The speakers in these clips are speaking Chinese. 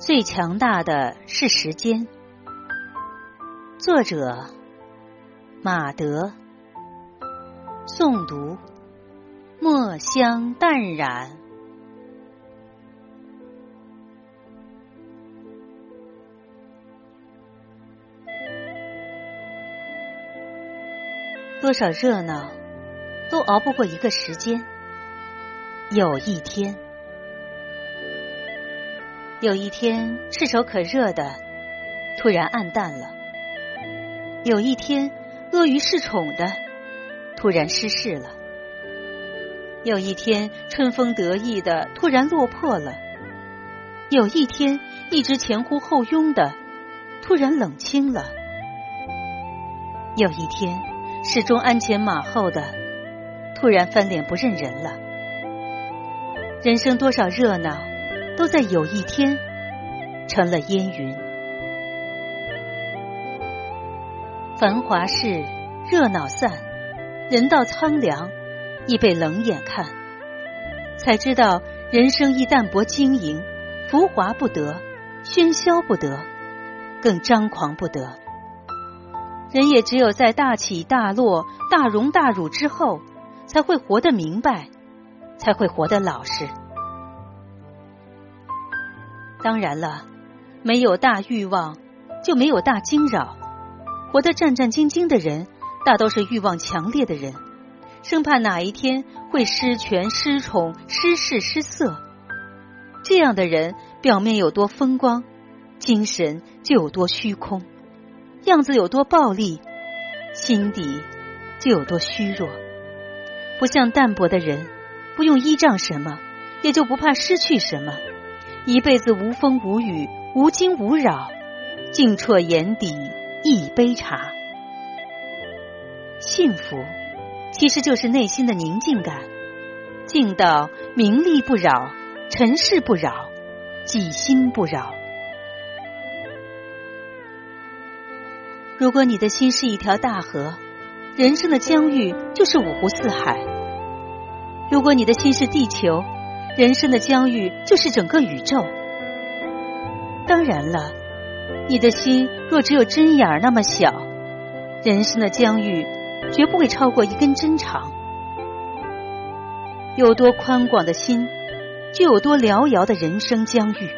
最强大的是时间。作者：马德。诵读：墨香淡然。多少热闹，都熬不过一个时间。有一天。有一天，炙手可热的突然暗淡了；有一天，阿谀恃宠的突然失势了；有一天，春风得意的突然落魄了；有一天，一直前呼后拥的突然冷清了；有一天，始终鞍前马后的突然翻脸不认人了。人生多少热闹！都在有一天成了烟云。繁华事，热闹散，人到苍凉，亦被冷眼看。才知道，人生亦淡泊经营，浮华不得，喧嚣不得，更张狂不得。人也只有在大起大落、大荣大辱之后，才会活得明白，才会活得老实。当然了，没有大欲望，就没有大惊扰。活得战战兢兢的人，大都是欲望强烈的人，生怕哪一天会失权、失宠、失势、失色。这样的人，表面有多风光，精神就有多虚空；样子有多暴力，心底就有多虚弱。不像淡泊的人，不用依仗什么，也就不怕失去什么。一辈子无风无雨，无惊无扰，静彻眼底一杯茶。幸福其实就是内心的宁静感，静到名利不扰，尘世不扰，己心不扰。如果你的心是一条大河，人生的疆域就是五湖四海；如果你的心是地球，人生的疆域就是整个宇宙。当然了，你的心若只有针眼儿那么小，人生的疆域绝不会超过一根针长。有多宽广的心，就有多辽遥的人生疆域。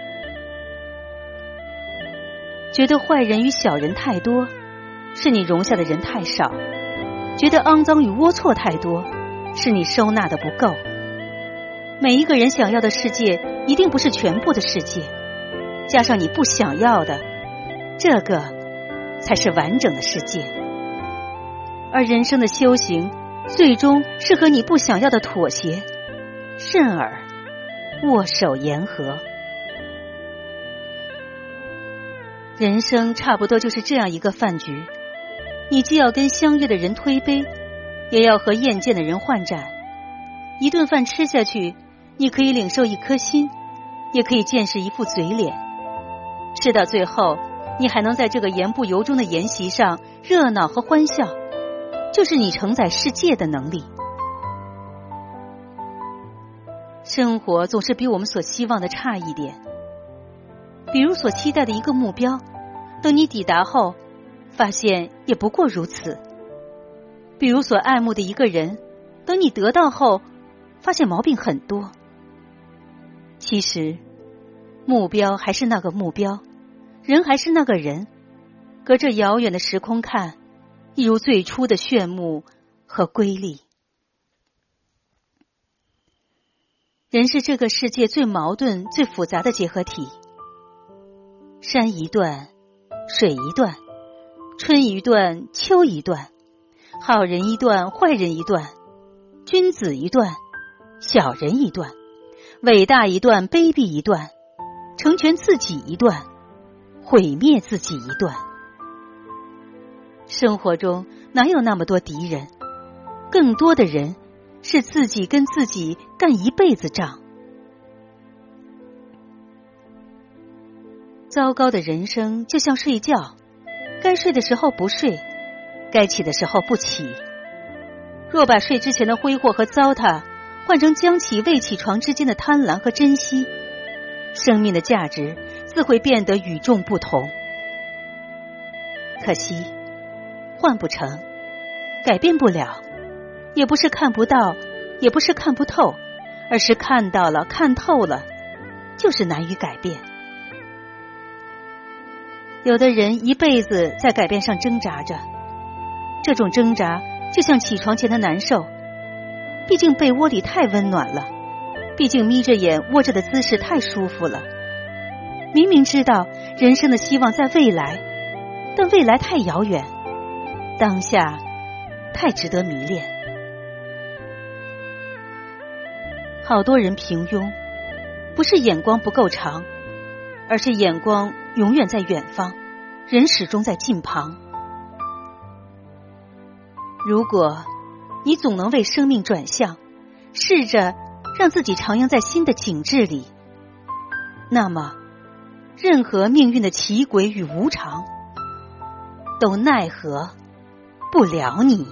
觉得坏人与小人太多，是你容下的人太少；觉得肮脏与龌龊太多，是你收纳的不够。每一个人想要的世界，一定不是全部的世界，加上你不想要的，这个才是完整的世界。而人生的修行，最终是和你不想要的妥协，甚而握手言和。人生差不多就是这样一个饭局，你既要跟相悦的人推杯，也要和厌见的人换盏，一顿饭吃下去。你可以领受一颗心，也可以见识一副嘴脸。吃到最后，你还能在这个言不由衷的筵席上热闹和欢笑，就是你承载世界的能力。生活总是比我们所希望的差一点。比如所期待的一个目标，等你抵达后，发现也不过如此。比如所爱慕的一个人，等你得到后，发现毛病很多。其实，目标还是那个目标，人还是那个人。隔着遥远的时空看，一如最初的炫目和瑰丽。人是这个世界最矛盾、最复杂的结合体。山一段，水一段，春一段，秋一段，好人一段，坏人一段，君子一段，小人一段。伟大一段，卑鄙一段，成全自己一段，毁灭自己一段。生活中哪有那么多敌人？更多的人是自己跟自己干一辈子仗。糟糕的人生就像睡觉，该睡的时候不睡，该起的时候不起。若把睡之前的挥霍和糟蹋。换成将起未起床之间的贪婪和珍惜，生命的价值自会变得与众不同。可惜，换不成，改变不了，也不是看不到，也不是看不透，而是看到了，看透了，就是难于改变。有的人一辈子在改变上挣扎着，这种挣扎就像起床前的难受。毕竟被窝里太温暖了，毕竟眯着眼窝着的姿势太舒服了。明明知道人生的希望在未来，但未来太遥远，当下太值得迷恋。好多人平庸，不是眼光不够长，而是眼光永远在远方，人始终在近旁。如果。你总能为生命转向，试着让自己徜徉在新的景致里。那么，任何命运的奇诡与无常，都奈何不了你。